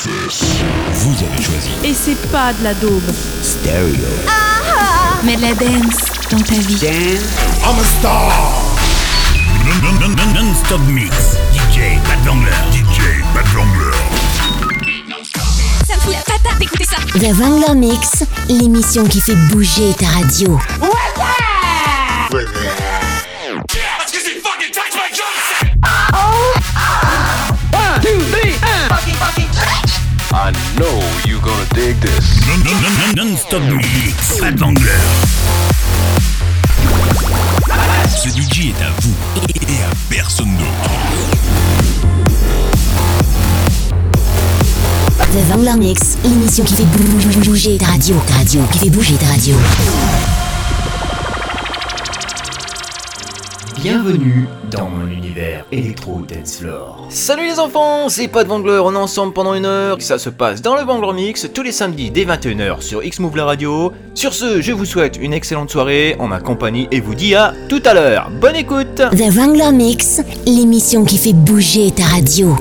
Vous avez choisi. Et c'est pas de la daube. Stereo. Mais de la dance dans ta vie. I'm a star. Non-stop mix. DJ Bad Vangler. DJ Bad Vangler. Ça me fout la patate d'écouter ça. The Wrangler Mix, l'émission qui fait bouger ta radio. I know you gonna dig this. Non-stop mix. Bad Vangler. Ce DJ est à vous et à personne d'autre. The Wrangler Mix, l'émission qui fait bou- bouger ta radio. Ta radio, qui fait bouger ta radio. Bienvenue dans mon univers électro dance floor. Salut les enfants, c'est pas de Vangler, on est ensemble pendant une heure, ça se passe dans le Vangler Mix tous les samedis dès 21h sur X-Move la radio. Sur ce, je vous souhaite une excellente soirée en ma compagnie et vous dis à tout à l'heure. Bonne écoute The Wrangler Mix, l'émission qui fait bouger ta radio.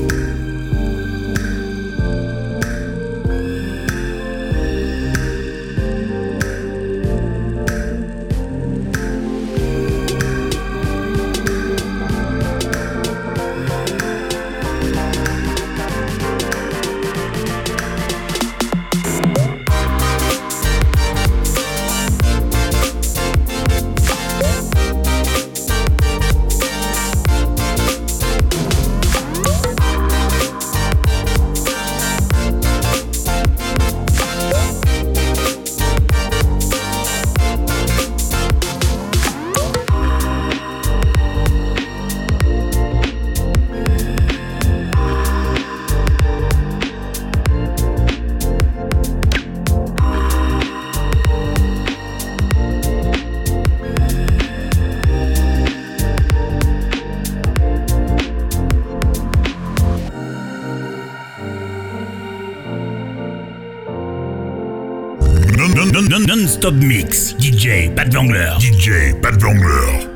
Non-stop mix. DJ Bad Vangler. DJ Bad Vangler.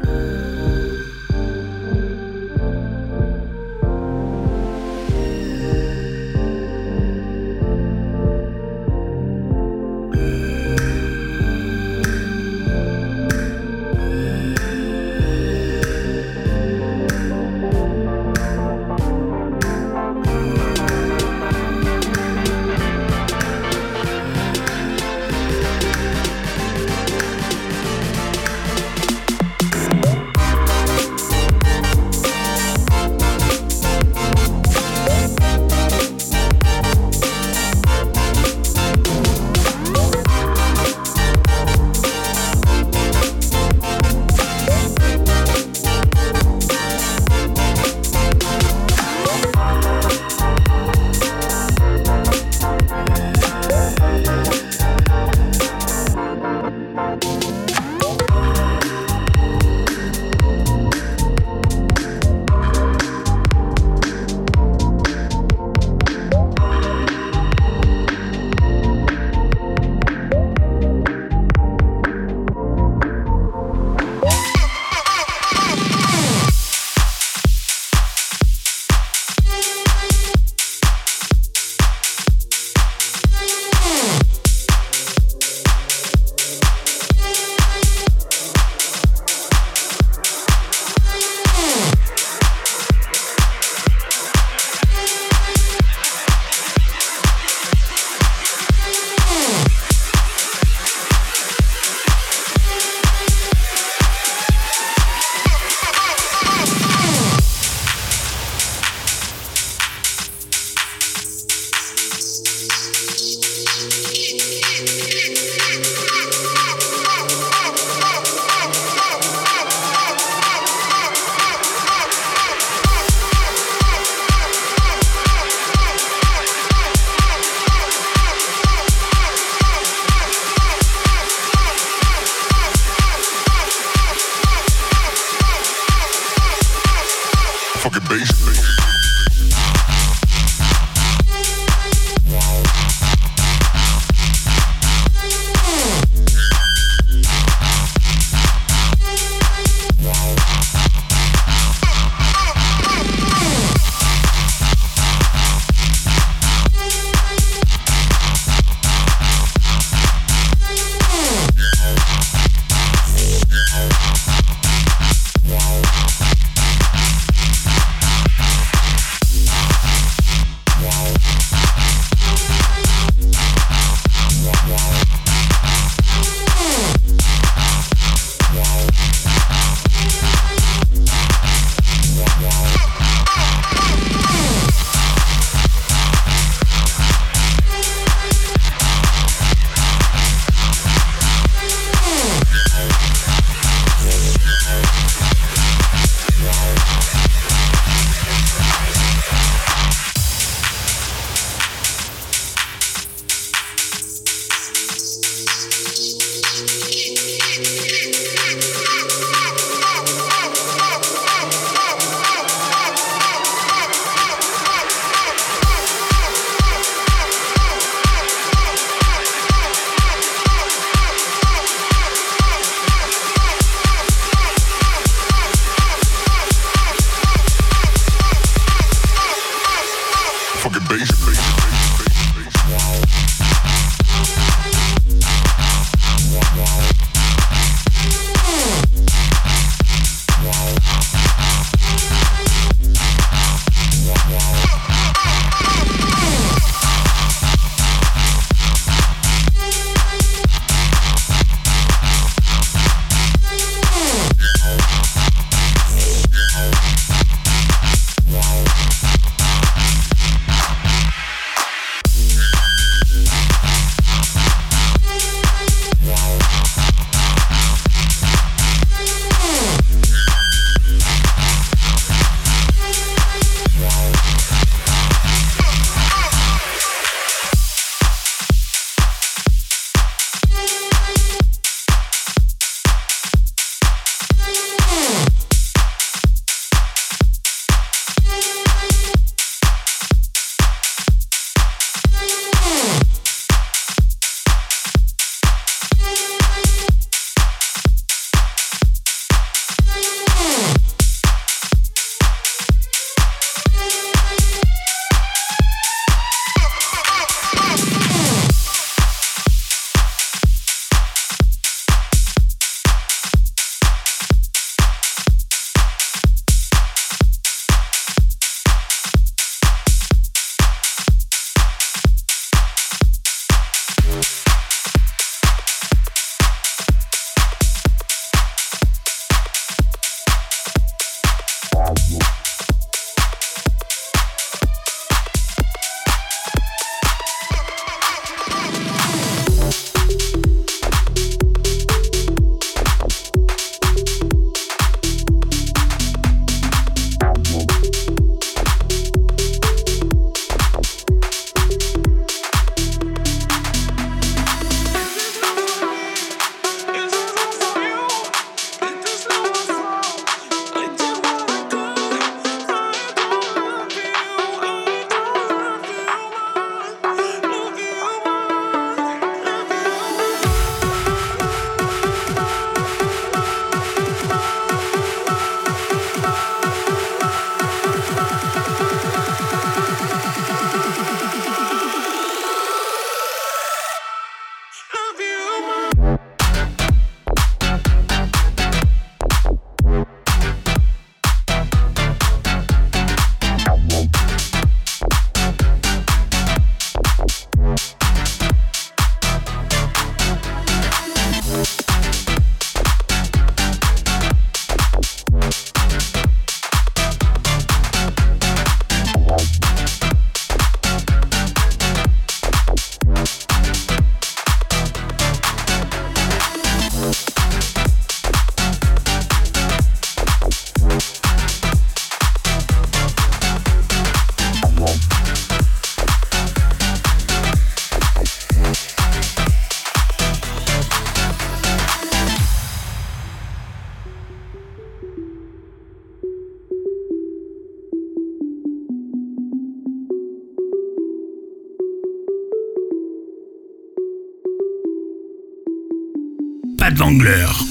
Pat Vangler.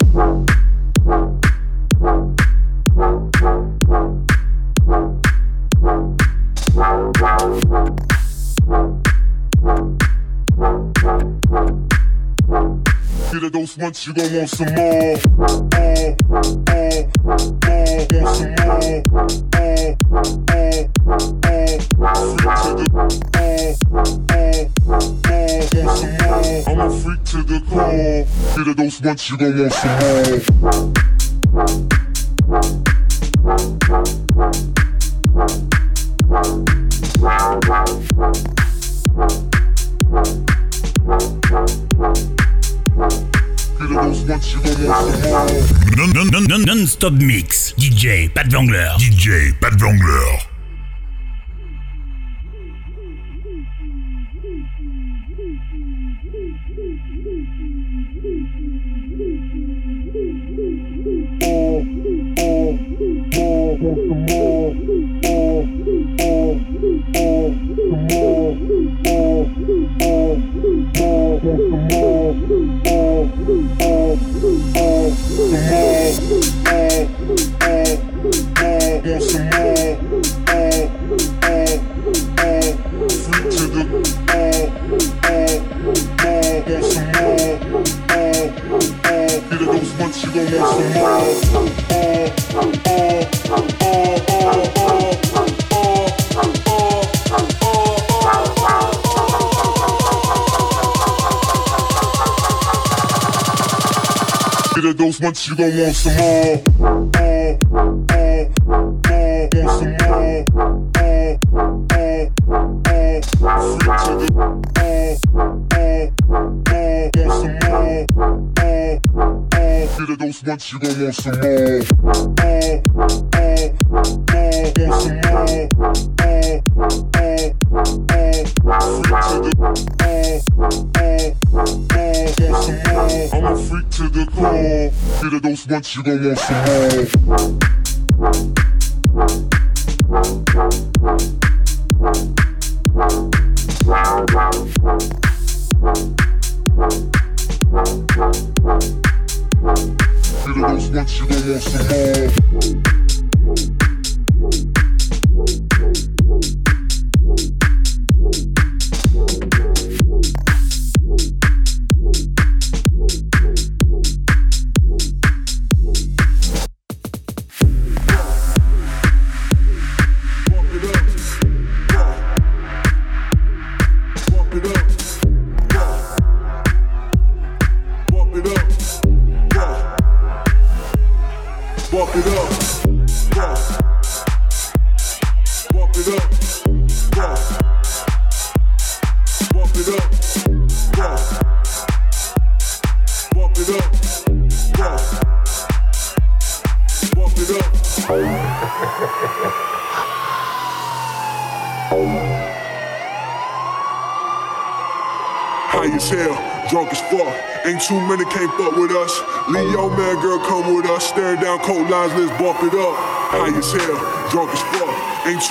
you gon' want some more. Uh, uh, uh, want some more. I'm a freak to the core. Get a dose once, you gon' want some more. Non-stop mix. DJ Pat Vangler. DJ Pat Vangler. Once you gon' want some more. Oh eh you're the dance once you gon' want some more. You gon' want some more. Once, you gon' want some more.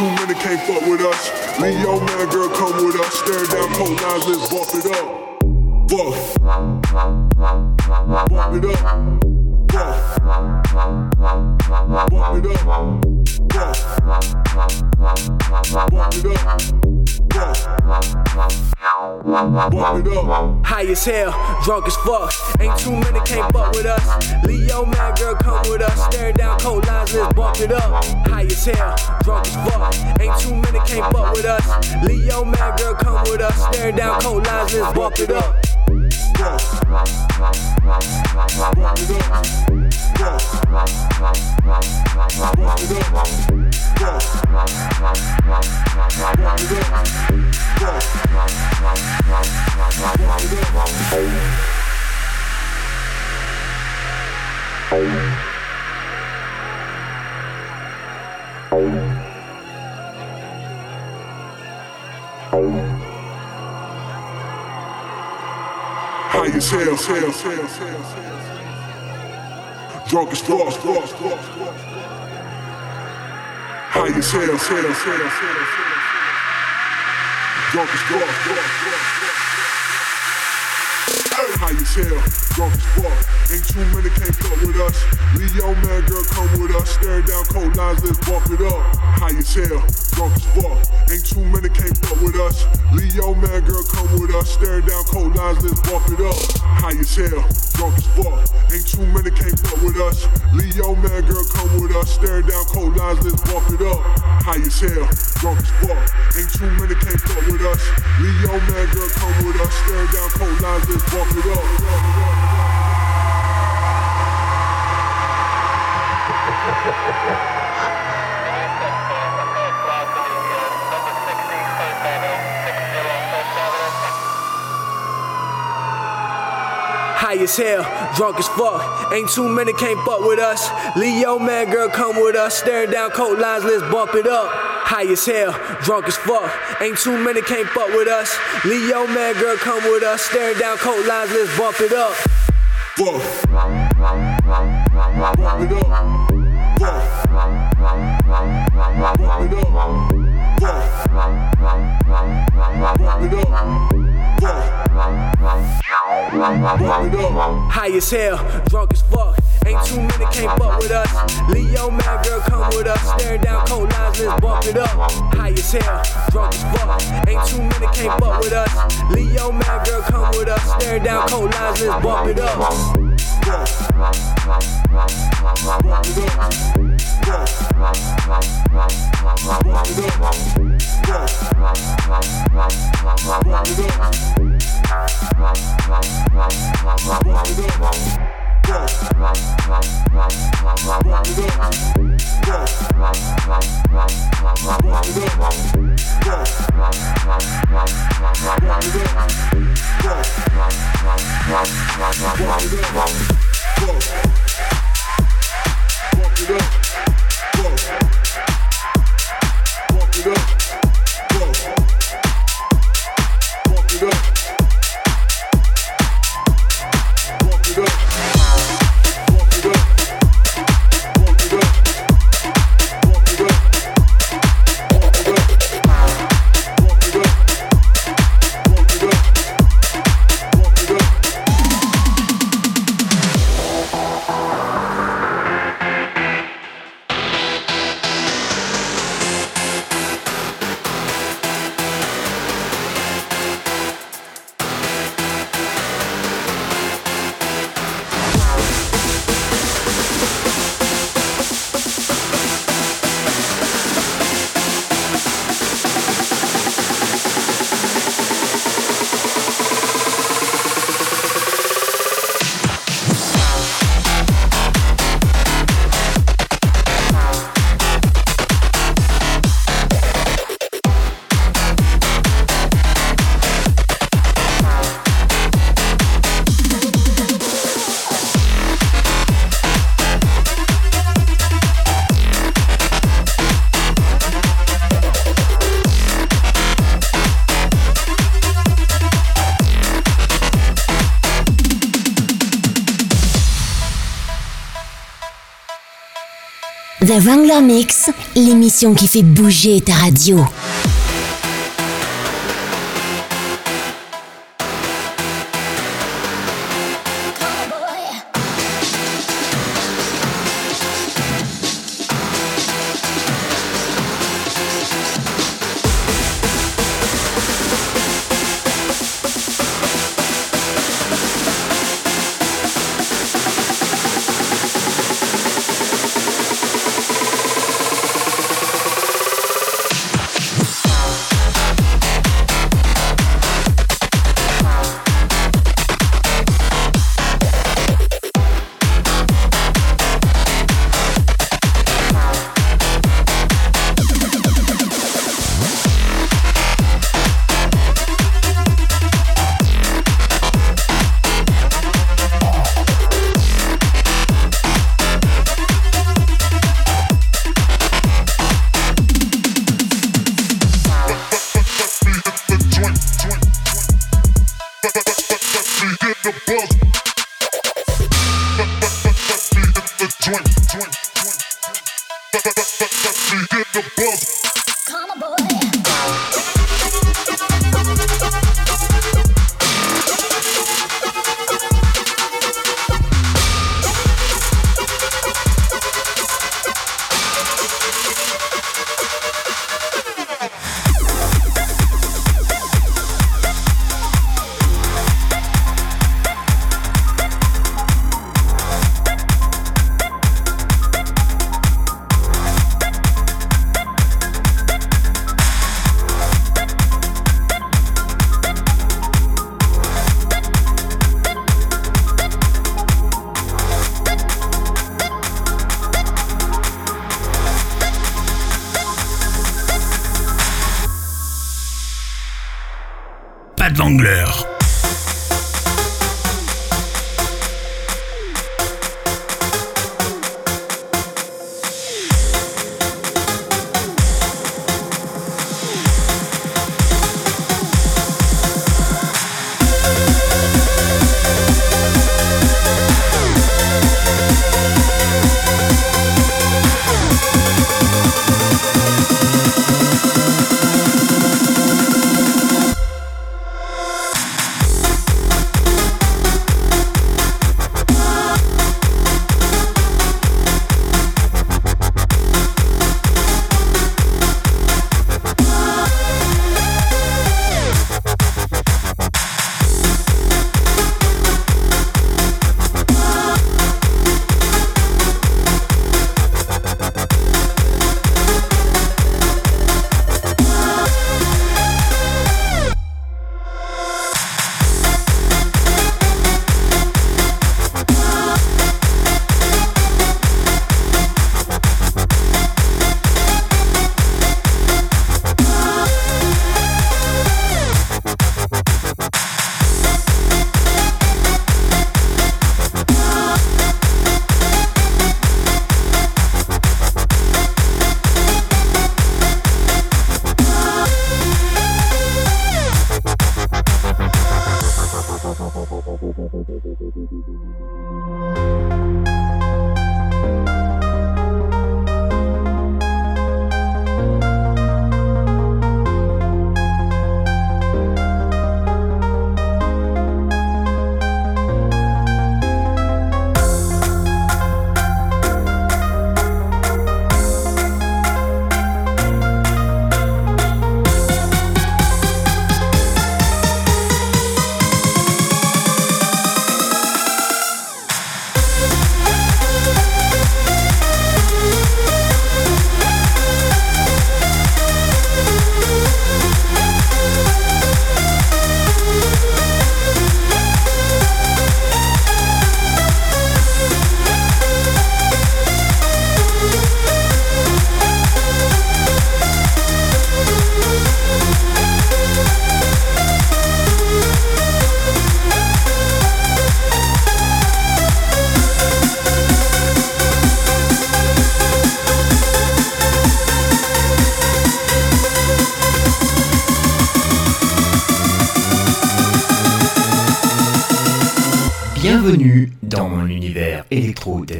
Too many can't fuck with us. Leo man, girl, come with us. Staring down cold lines, let's bump it up. Fuck. Bump it up. Up. Bump it up. High as hell, drunk as fuck. Ain't too many can't fuck with us. Leo man, girl, come with us. Staring down cold lines, let's bump it up. High as hell, drunk as fuck. Ain't too many can't fuck with us. Leo man, girl, come with us. Staring down cold lines, let's bump it up. High as hell, hell, hell, hell, hell. Drunk as fuck, fuck, fuck, fuck. High as hell. Drunk as fuck, High as hell, drunk as fuck. Ain't too many can't fuck with us. Leo man, girl, come with us. Staring down cold lines, let's bump it up. High as hell, drunk as fuck. Ain't too many can't fuck with us. Leo man, girl, come with us. Staring down cold lines, let's bump it up. High as hell, drunk as fuck. Ain't too many can't fuck with us. Leo man, girl, come with us. Staring down cold lines, let's bump it up. High as hell, drunk as fuck. Ain't too many can't fuck with us. Leo man, girl, come with us. Staring down cold lines, let's bump it up. High as hell, drunk as fuck. Ain't too many can't fuck with us. Leo man, girl, come with us. Staring down cold lines, let's bump it up. High as hell, drunk as fuck. Ain't too many can't fuck with us. Leo man, girl, come with us. Staring down cold lines, let's bump it up. Bump it up. Bump it up. Bump it up. Bump it up. High as hell, drunk as fuck. Ain't too many can't fuck with us. Leo man, girl, come with us. Staring down cold lines, let's bump it up. High as hell, drunk as fuck. Ain't too many can't fuck with us. Leo man, girl, come with us. Staring down cold lines, let's bump it up. Bump it up. Bump it up. Bump it up. Wrangler Mix, l'émission qui fait bouger ta radio.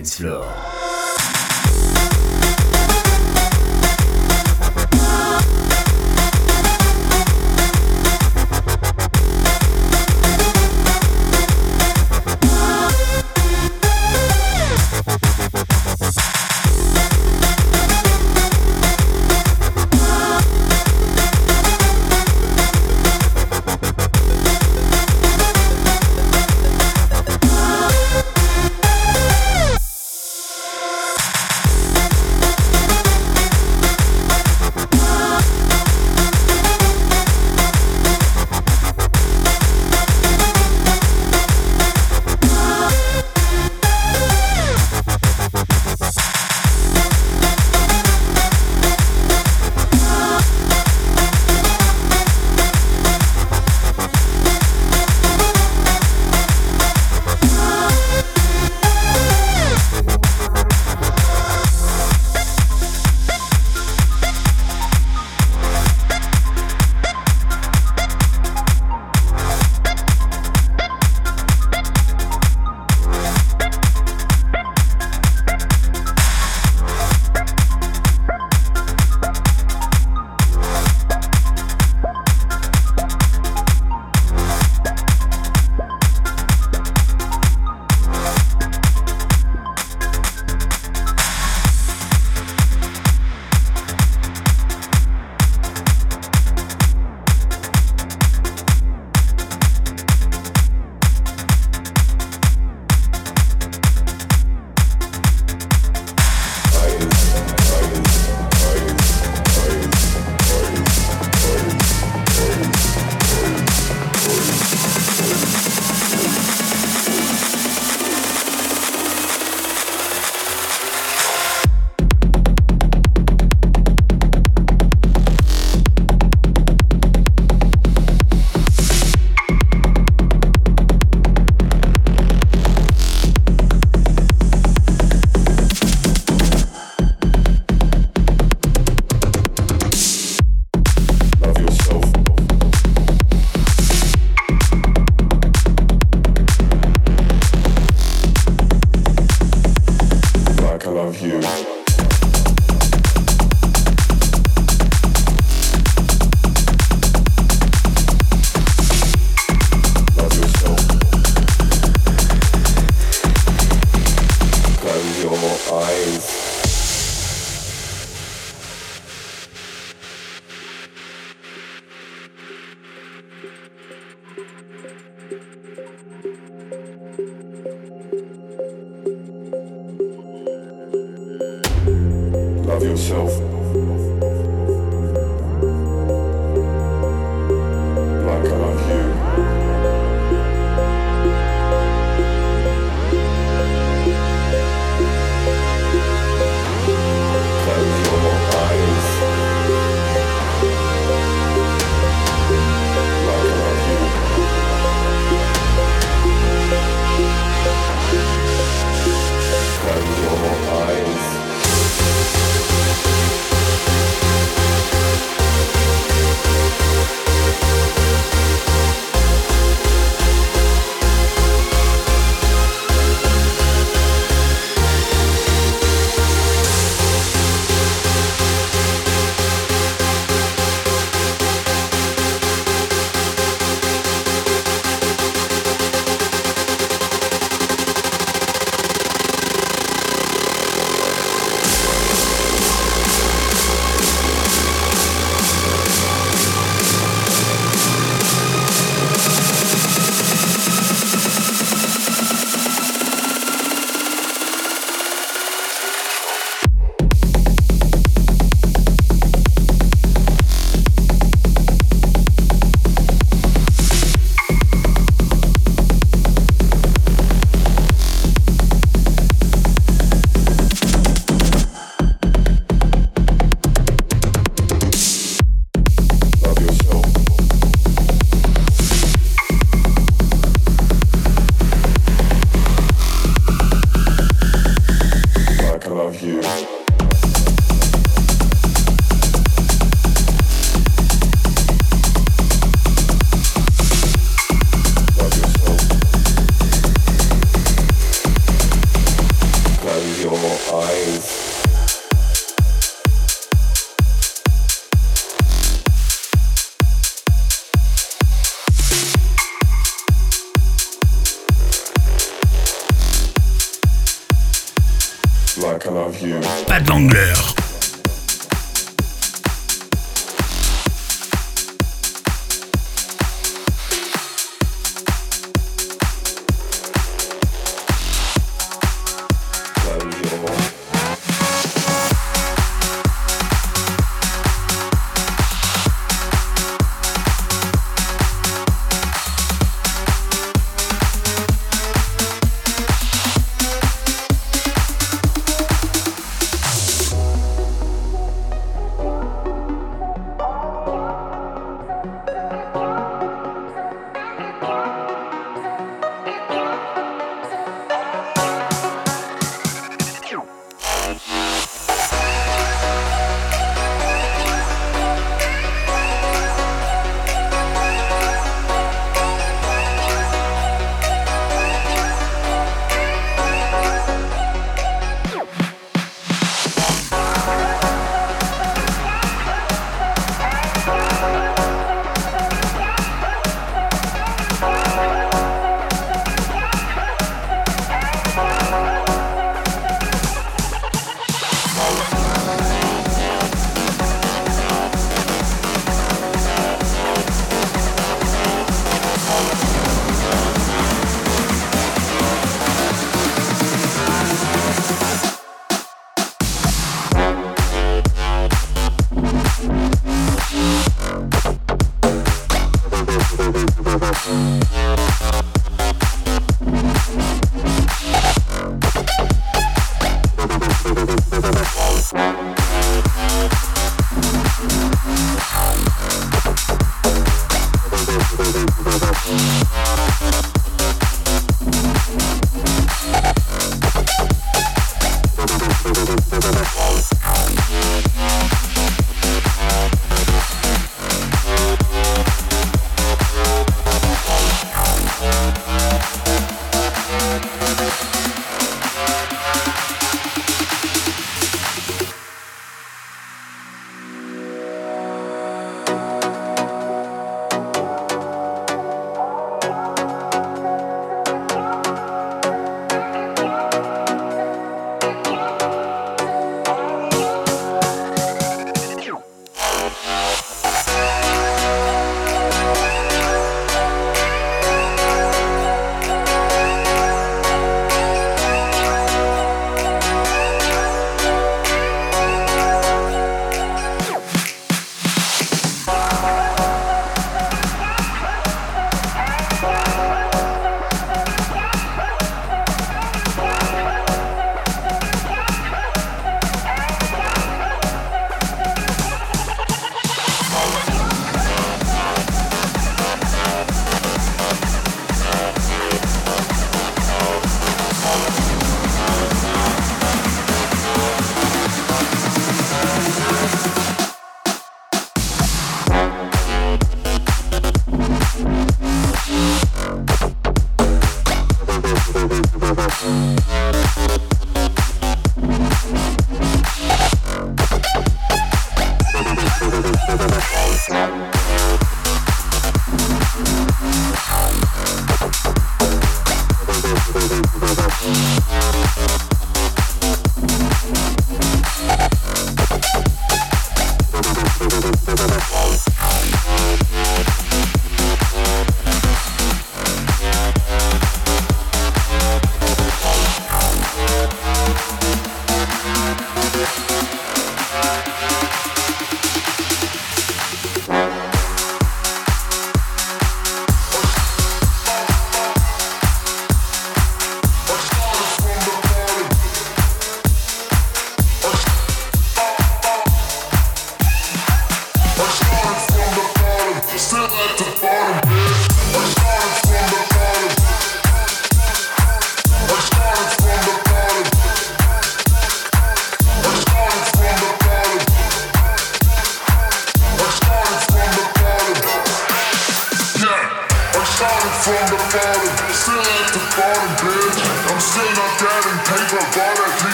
Dance floor.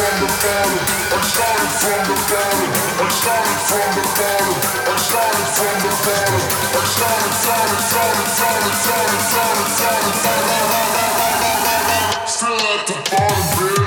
from the bottom. I Still at the bottom, bitch.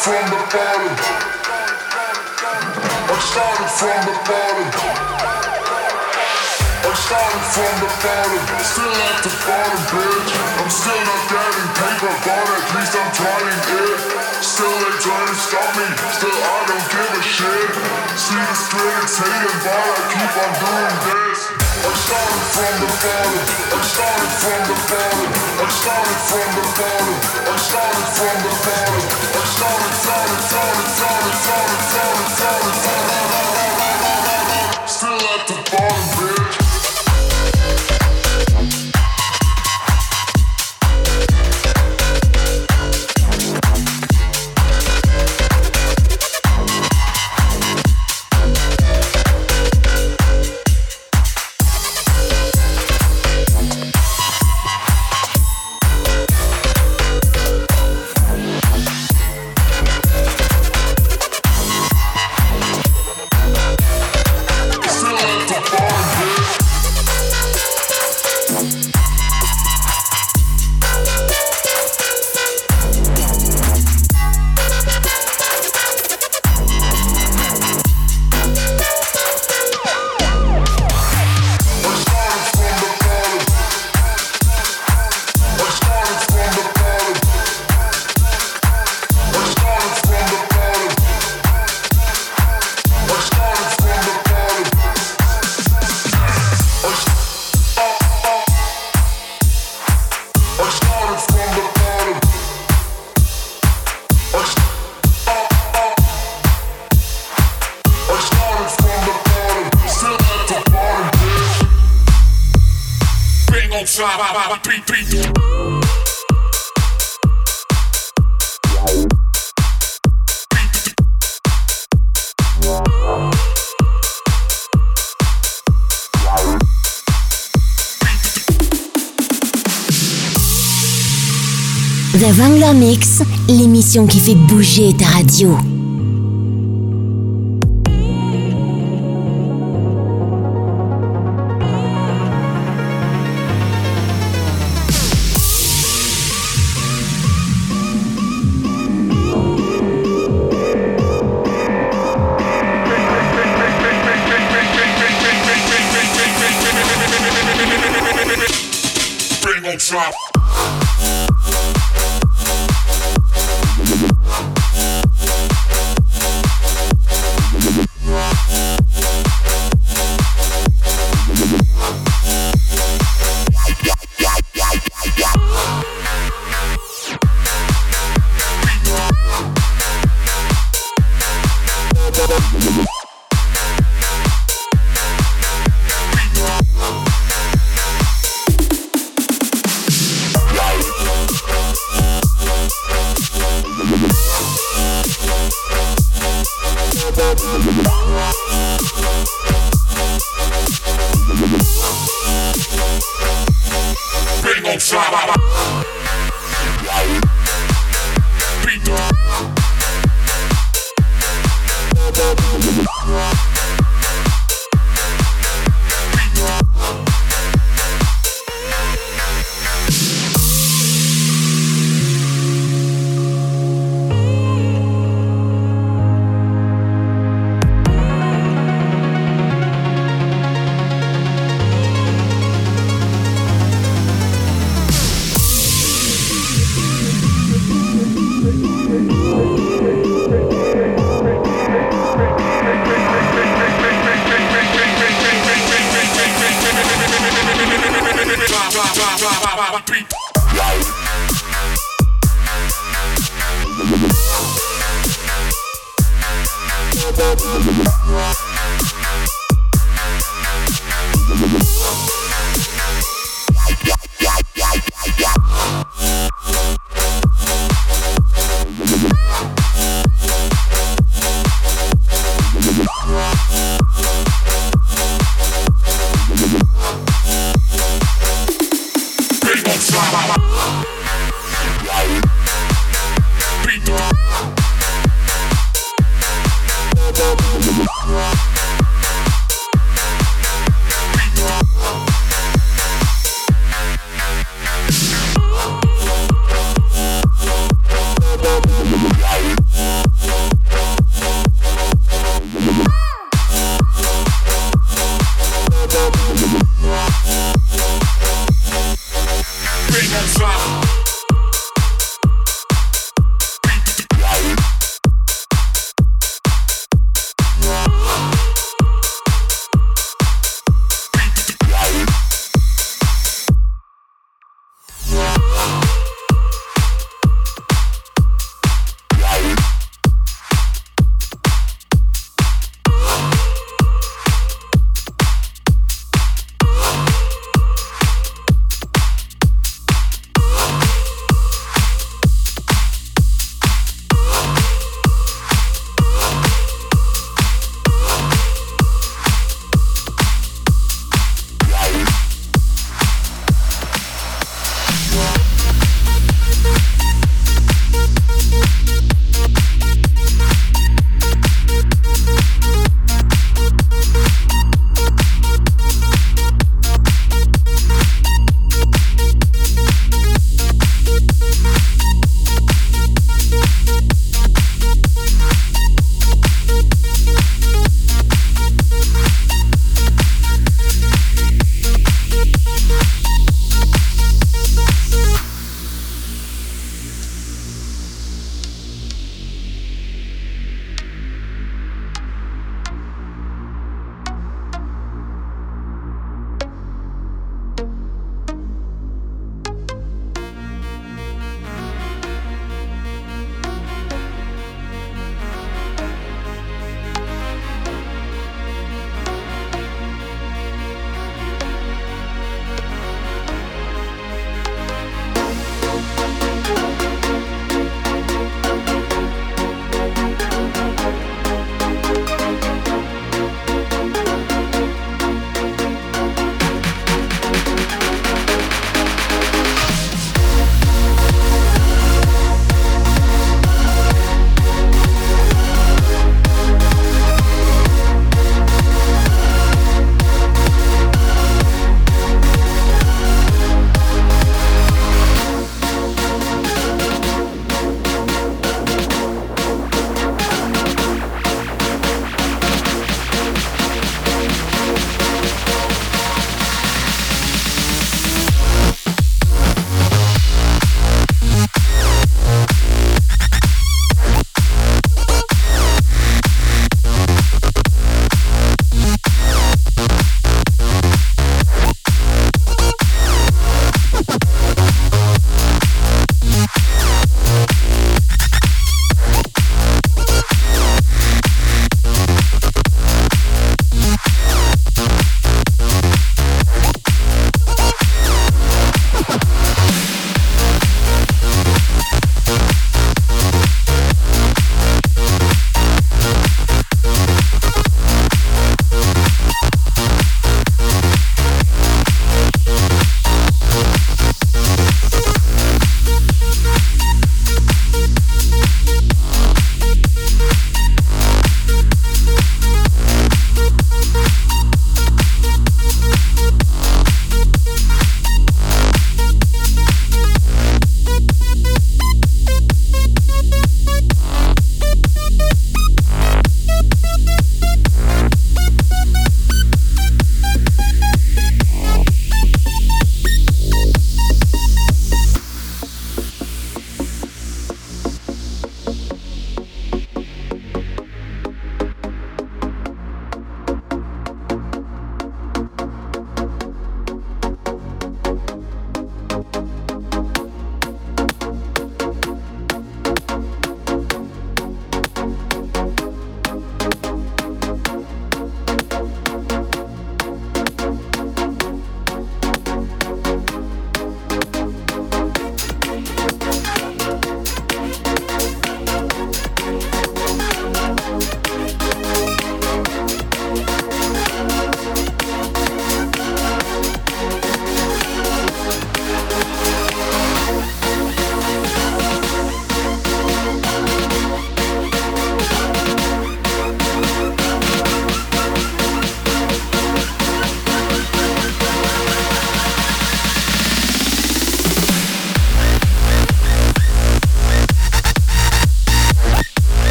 from the bottom. I'm starting from the bottom. I'm starting from the bottom. Still at the bottom, bitch. I'm still not getting paper, but at least I'm trying it. Still ain't trying to stop me. Still I don't give a shit. See the critics hating, but I keep on doing that. Still at the bottom, The Vangler Mix, l'émission qui fait bouger ta radio.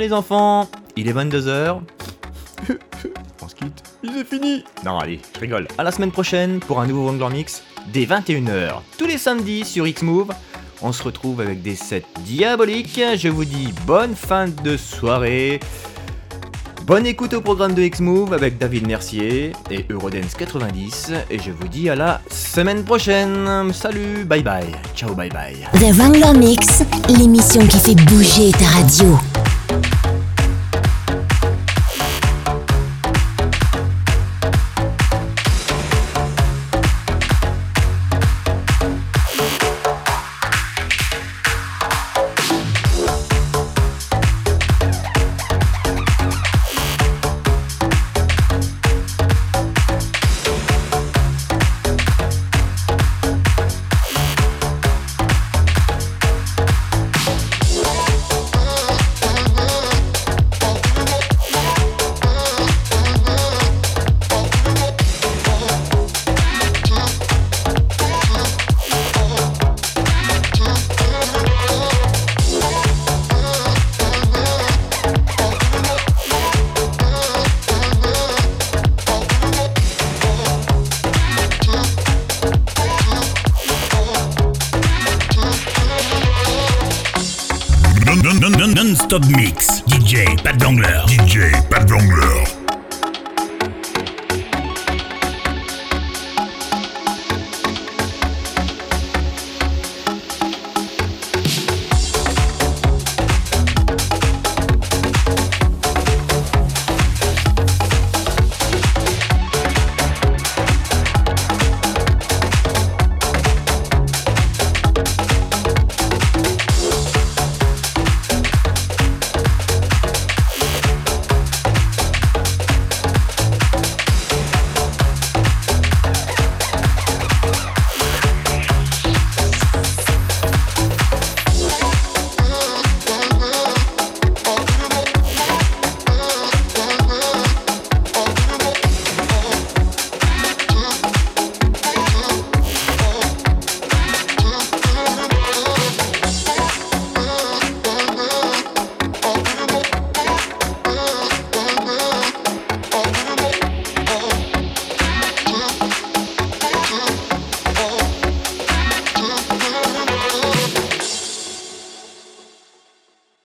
Les enfants, il est 22h. On se quitte. Il est fini. Non, allez, je rigole. À la semaine prochaine pour un nouveau Wangler Mix dès 21h. Tous les samedis sur X-Move. On se retrouve avec des sets diaboliques. Je vous dis bonne fin de soirée. Bonne écoute au programme de X-Move avec David Mercier et Eurodance 90. Et je vous dis à la semaine prochaine. Salut, bye bye. Ciao, bye bye. The Wangler Mix, l'émission qui fait bouger ta radio.